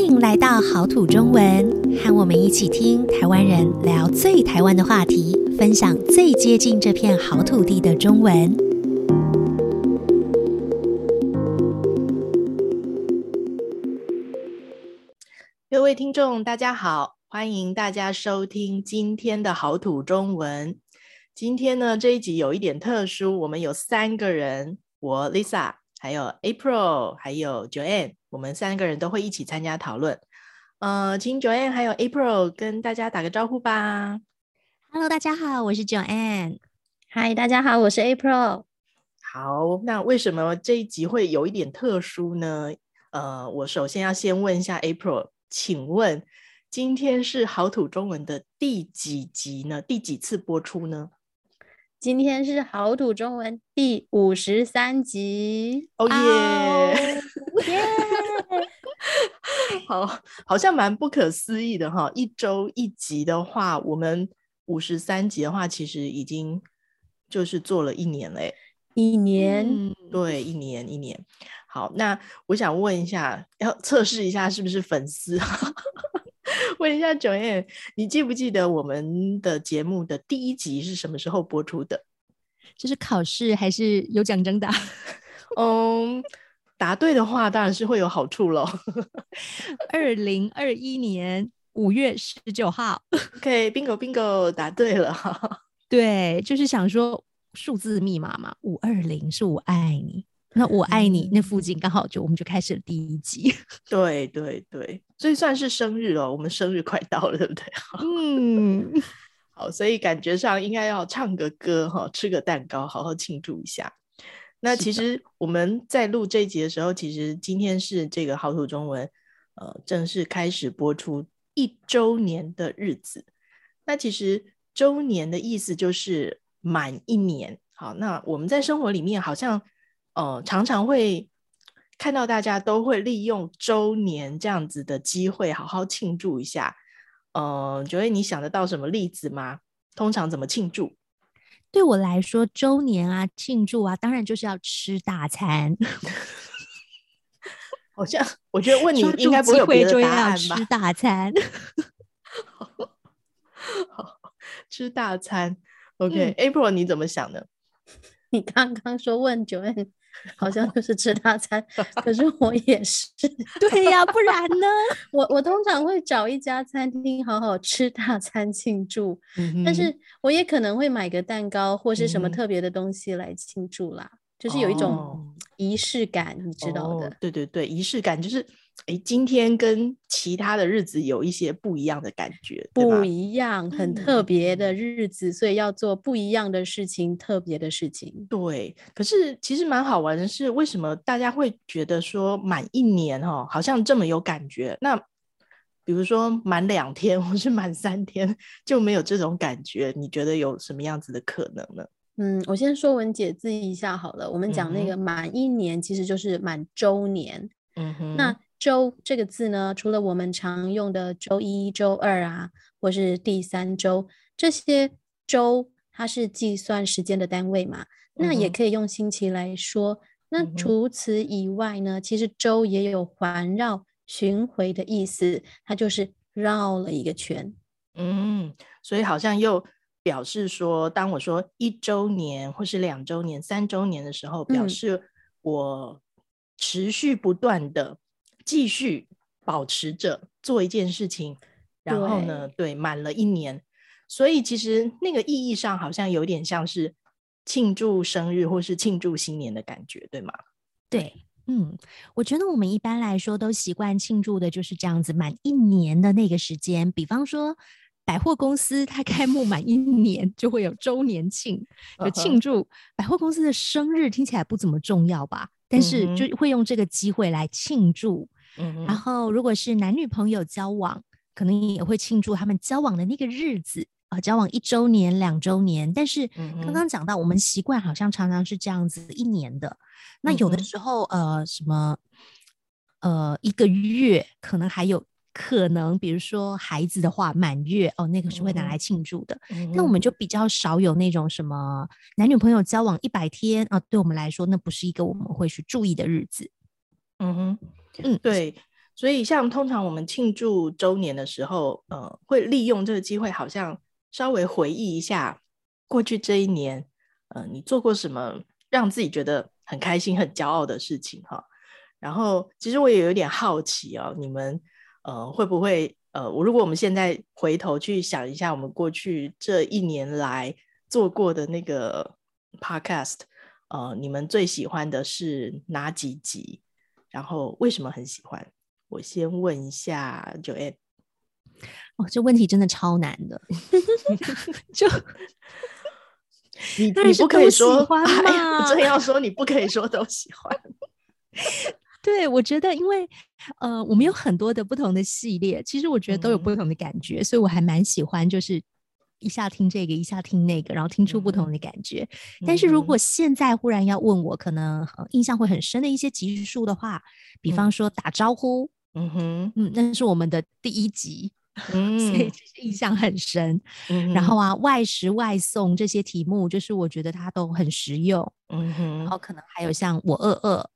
欢迎来到好土中文，和我们一起听台湾人聊最台湾的话题，分享最接近这片好土地的中文。各位听众，大家好，欢迎大家收听今天的好土中文。今天呢，这一集有一点特殊，我们有三个人，我 Lisa，还有 April，还有 Joanne。我们三个人都会一起参加讨论，呃，请 Joanne 还有 April 跟大家打个招呼吧。Hello，大家好，我是 Joanne。Hi，大家好，我是 April。好，那为什么这一集会有一点特殊呢？呃，我首先要先问一下 April，请问今天是好土中文的第几集呢？第几次播出呢？今天是好土中文第五十三集。哦耶！耶！好，好像蛮不可思议的哈。一周一集的话，我们五十三集的话，其实已经就是做了一年嘞。一年，嗯，对，一年一年。好，那我想问一下，要测试一下是不是粉丝？问一下 Joanne，你记不记得我们的节目的第一集是什么时候播出的？就是考试还是有奖征答？嗯，答对的话当然是会有好处喽。二零二一年五月十九号，OK，Bingo Bingo，答对了。对，就是想说数字密码嘛，五二零是我爱你。那我爱你，嗯、那附近刚好就我们就开始了第一集。对对对，所以算是生日哦，我们生日快到了，对不对？嗯，好，所以感觉上应该要唱个歌哈，吃个蛋糕，好好庆祝一下。那其实我们在录这一集的时候，其实今天是这个好土中文呃正式开始播出一周年的日子。那其实周年的意思就是满一年。好，那我们在生活里面好像。呃，常常会看到大家都会利用周年这样子的机会，好好庆祝一下。呃，觉得你想得到什么例子吗？通常怎么庆祝？对我来说，周年啊，庆祝啊，当然就是要吃大餐。好像我觉得问你应该不会有别的答案吧？吃大餐，好，吃大餐。OK，April，嗯，你怎么想呢？你刚刚说问 Joanne。好像就是吃大餐，可是我也是。对呀，不然呢？我我通常会找一家餐厅好好吃大餐庆祝，嗯，但是我也可能会买个蛋糕或是什么特别的东西来庆祝啦，嗯，就是有一种仪式感，哦，你知道的。哦，对对对，仪式感就是。哎，今天跟其他的日子有一些不一样的感觉，不一样，很特别的日子，嗯，所以要做不一样的事情，特别的事情。对，可是其实蛮好玩的是，为什么大家会觉得说满一年哦，好像这么有感觉？那比如说满两天或是满三天就没有这种感觉？你觉得有什么样子的可能呢？嗯，我先说文解字一下好了。我们讲那个满一年，其实就是满周年。嗯哼，那。周这个字呢，除了我们常用的周一、周二啊，或是第三周，这些周它是计算时间的单位嘛，嗯、那也可以用星期来说。那除此以外呢，嗯、其实周也有环绕、巡回的意思，它就是绕了一个圈。嗯，所以好像又表示说，当我说一周年或是两周年、三周年的时候，表示我持续不断的。继续保持着做一件事情，然后呢，对，满了一年，所以其实那个意义上好像有点像是庆祝生日或是庆祝新年的感觉，对吗？对，嗯，我觉得我们一般来说都习惯庆祝的就是这样子，满一年的那个时间，比方说百货公司它开幕满一年就会有周年庆，有庆祝百货公司的生日，听起来不怎么重要吧？但是就会用这个机会来庆祝。嗯，然后如果是男女朋友交往，可能也会庆祝他们交往的那个日子啊，呃，交往一周年、两周年。但是刚刚讲到，我们习惯好像常常是这样子一年的。那有的时候，呃，什么，呃，一个月可能还有可能，比如说孩子的话，满月哦，那个是会拿来庆祝的。那我们就比较少有那种什么男女朋友交往一百天啊，对我们来说，那不是一个我们会去注意的日子。嗯哼。嗯，对，所以像通常我们庆祝周年的时候，呃，会利用这个机会，好像稍微回忆一下过去这一年，呃，你做过什么让自己觉得很开心、很骄傲的事情哈。然后，其实我也有点好奇哦，你们呃会不会呃，我如果我们现在回头去想一下，我们过去这一年来做过的那个 podcast，呃，你们最喜欢的是哪几集？然后为什么很喜欢？我先问一下 Joanne。哦，这问题真的超难的。就你你不可以说欢吗？真要说你不可以说都喜欢。对，我觉得因为呃，我们有很多的不同的系列，其实我觉得都有不同的感觉，嗯、所以我还蛮喜欢，就是一下听这个，一下听那个，然后听出不同的感觉。嗯、但是如果现在忽然要问我，可能、呃、印象会很深的一些集数的话，比方说打招呼，嗯哼，嗯，那是我们的第一集，嗯，所以印象很深。嗯、然后啊，外食外送这些题目，就是我觉得它都很实用，嗯。哼，然后可能还有像我饿饿。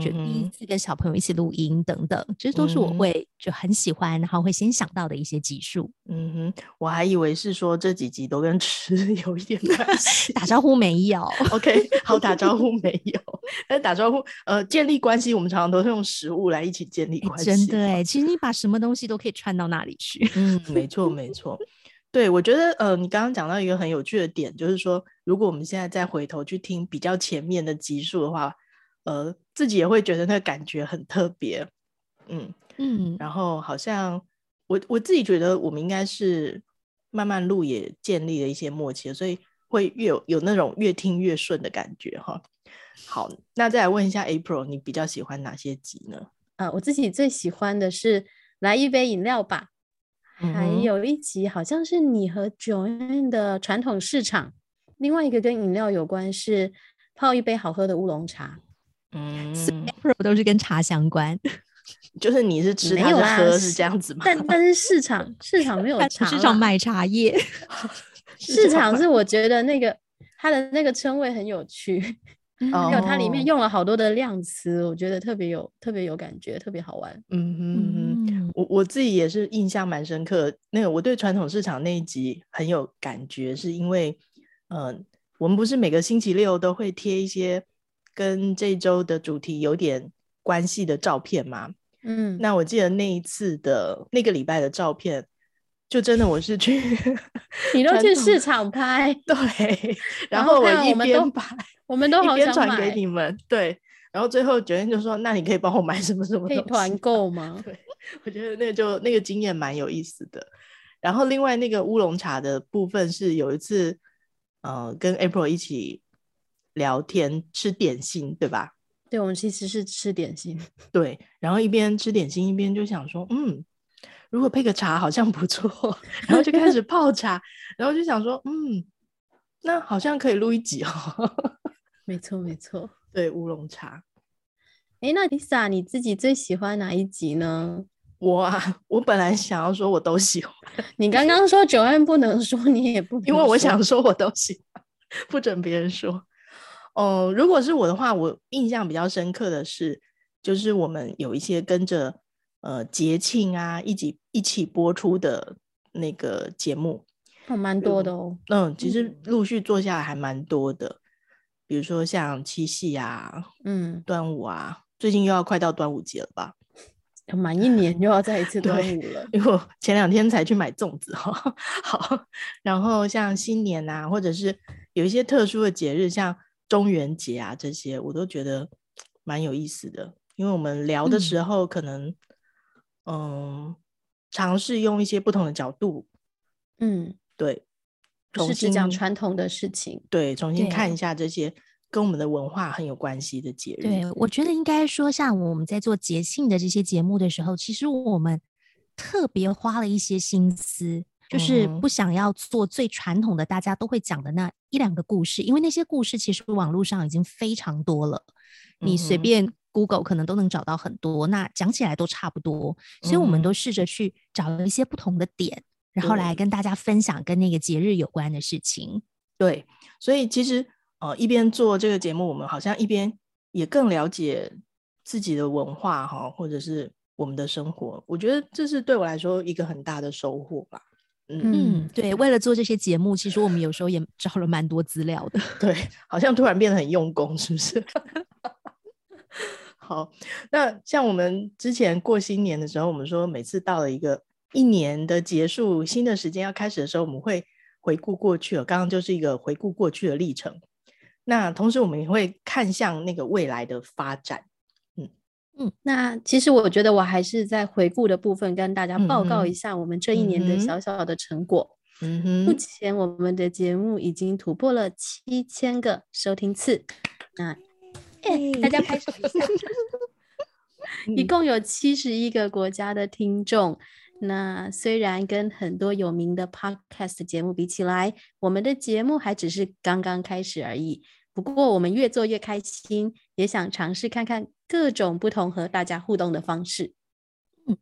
就第一次跟小朋友一起录音等等，这、嗯、都是我会就很喜欢，然后会先想到的一些集数。嗯哼，我还以为是说这几集都跟吃有一点关系。打招呼没有？OK，好，打招呼没有。但打招呼，呃，建立关系，我们常常都是用食物来一起建立关系。真的哎，其实你把什么东西都可以串到那里去。嗯，没错，没错。对，我觉得呃，你刚刚讲到一个很有趣的点，就是说，如果我们现在再回头去听比较前面的集数的话。呃，自己也会觉得那个感觉很特别，嗯嗯，然后好像我我自己觉得我们应该是慢慢录也建立了一些默契，所以会越有有那种越听越顺的感觉哈。好，那再来问一下 April，你比较喜欢哪些集呢？啊，我自己最喜欢的是来一杯饮料吧，嗯、还有一集好像是你和 Joanne 的传统市场，另外一个跟饮料有关是泡一杯好喝的乌龙茶。嗯，Pro 都是跟茶相关，就是你是吃，他是喝，是这样子吗？但 但是市场市场没有茶，市场买茶叶。市场是我觉得那个它的那个称谓很有趣，还有它里面用了好多的量词，我觉得特别有特别有感觉，特别好玩。嗯嗯嗯，我我自己也是印象蛮深刻。那个我对传统市场那一集很有感觉，是因为嗯、呃，我们不是每个星期六都会贴一些。跟这周的主题有点关系的照片嘛，嗯，那我记得那一次的那个礼拜的照片，就真的我是去，你都去市场拍，对，然后我一边拍，我们都好想传给你们，对，然后最后决定就说，那你可以帮我买什么什么，可以团购吗？对，我觉得那个就那个经验蛮有意思的。然后另外那个乌龙茶的部分是有一次，呃，跟 April 一起。聊天吃点心，对吧？对，我们其实是吃点心。对，然后一边吃点心一边就想说，嗯，如果配个茶好像不错，然后就开始泡茶，然后就想说，嗯，那好像可以录一集哦。没错，没错，对，乌龙茶。哎，那 Lisa 你自己最喜欢哪一集呢？我啊，我本来想要说我都喜欢。你刚刚说 Joanne 不能说，你也不因为我想说我都喜欢，不准别人说。哦、呃，如果是我的话，我印象比较深刻的是，就是我们有一些跟着呃节庆啊一起一起播出的那个节目，还蛮多的哦。嗯，其实陆续做下来还蛮多的，嗯、比如说像七夕啊，嗯，端午啊，最近又要快到端午节了吧？满一年又要再一次端午了，因为我前两天才去买粽子哈。好，然后像新年啊，或者是有一些特殊的节日，像。中元节啊，这些我都觉得蛮有意思的，因为我们聊的时候可能，嗯，尝试、嗯、用一些不同的角度，嗯，对，重新讲传统的事情，对，重新看一下这些跟我们的文化很有关系的节日。对，我觉得应该说，像我们在做节庆的这些节目的时候，其实我们特别花了一些心思。就是不想要做最传统的，大家都会讲的那一两个故事，因为那些故事其实网络上已经非常多了，你随便 Google 可能都能找到很多，那讲起来都差不多，所以我们都试着去找一些不同的点，然后来跟大家分享跟那个节日有关的事情。对，所以其实呃一边做这个节目，我们好像一边也更了解自己的文化哈，或者是我们的生活。我觉得这是对我来说一个很大的收获吧。嗯，对，为了做这些节目，其实我们有时候也找了蛮多资料的。对，好像突然变得很用功，是不是？好，那像我们之前过新年的时候，我们说每次到了一个一年的结束，新的时间要开始的时候，我们会回顾过去了。刚刚就是一个回顾过去的历程。那同时，我们也会看向那个未来的发展。嗯，那其实我觉得我还是在回顾的部分跟大家报告一下我们这一年的小小的成果。嗯哼，目前我们的节目已经突破了七千个收听次。那，哎，大家拍手一下。一共有七十一个国家的听众。那虽然跟很多有名的 Podcast 节目比起来，我们的节目还只是刚刚开始而已。不过我们越做越开心，也想尝试看看各种不同和大家互动的方式。嗯，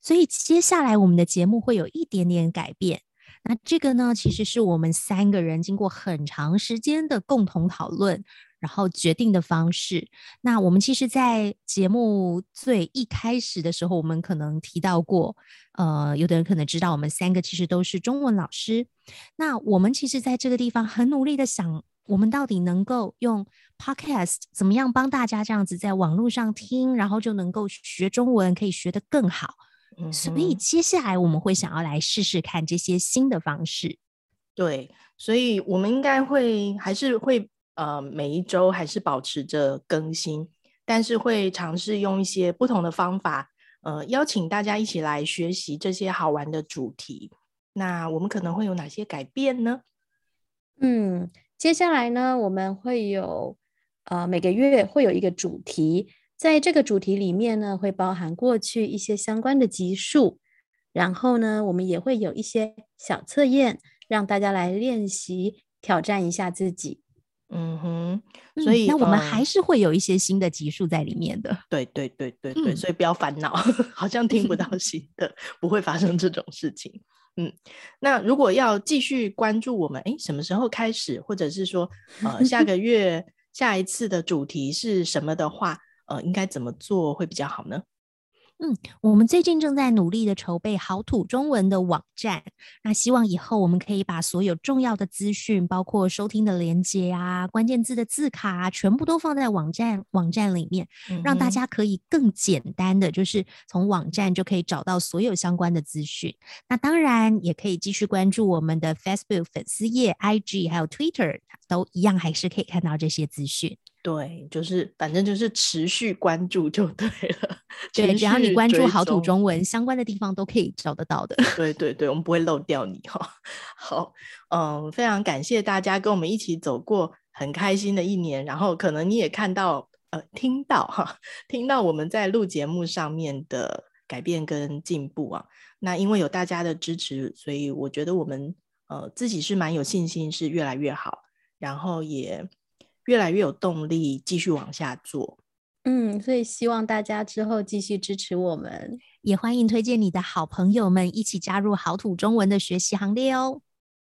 所以接下来我们的节目会有一点点改变。那这个呢，其实是我们三个人经过很长时间的共同讨论，然后决定的方式。那我们其实，在节目最一开始的时候，我们可能提到过，呃，有的人可能知道，我们三个其实都是中文老师。那我们其实在这个地方很努力的想。我们到底能够用 Podcast 怎么样帮大家这样子在网络上听，然后就能够学中文，可以学得更好。嗯，所以接下来我们会想要来试试看这些新的方式。对，所以我们应该会还是会呃每一周还是保持着更新，但是会尝试用一些不同的方法，呃，邀请大家一起来学习这些好玩的主题。那我们可能会有哪些改变呢？嗯。接下来呢，我们会有呃每个月会有一个主题，在这个主题里面呢，会包含过去一些相关的集数，然后呢，我们也会有一些小测验，让大家来练习挑战一下自己。嗯哼，所以、嗯、那我们还是会有一些新的集数在里面的。对对对对对，所以不要烦恼，好像听不到 新的，不会发生这种事情。嗯，那如果要继续关注我们，诶，什么时候开始，或者是说，呃，下个月下一次的主题是什么的话，呃，应该怎么做会比较好呢？嗯，我们最近正在努力的筹备好土中文的网站，那希望以后我们可以把所有重要的资讯，包括收听的连接啊、关键字的字卡啊，全部都放在网站网站里面，让大家可以更简单的，就是从网站就可以找到所有相关的资讯。那当然也可以继续关注我们的 Facebook 粉丝页、IG 还有 Twitter，都一样还是可以看到这些资讯。对，就是反正就是持续关注就对了。对，只要你关注好土中文相关的地方都可以找得到的。对对对，我们不会漏掉你哈。好，嗯，非常感谢大家跟我们一起走过很开心的一年。然后可能你也看到呃听到哈，听到我们在录节目上面的改变跟进步啊。那因为有大家的支持，所以我觉得我们呃自己是蛮有信心，是越来越好，然后也。越来越有动力继续往下做，嗯，所以希望大家之后继续支持我们，也欢迎推荐你的好朋友们一起加入好土中文的学习行列哦。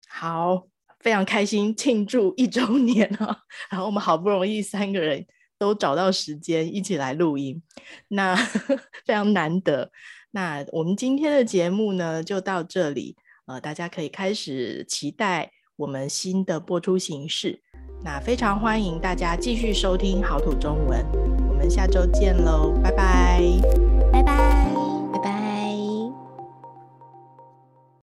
好，非常开心庆祝一周年啊！然后我们好不容易三个人都找到时间一起来录音，那 非常难得。那我们今天的节目呢，就到这里，呃，大家可以开始期待我们新的播出形式。那非常欢迎大家继续收听好土中文，我们下周见喽，拜拜，拜拜。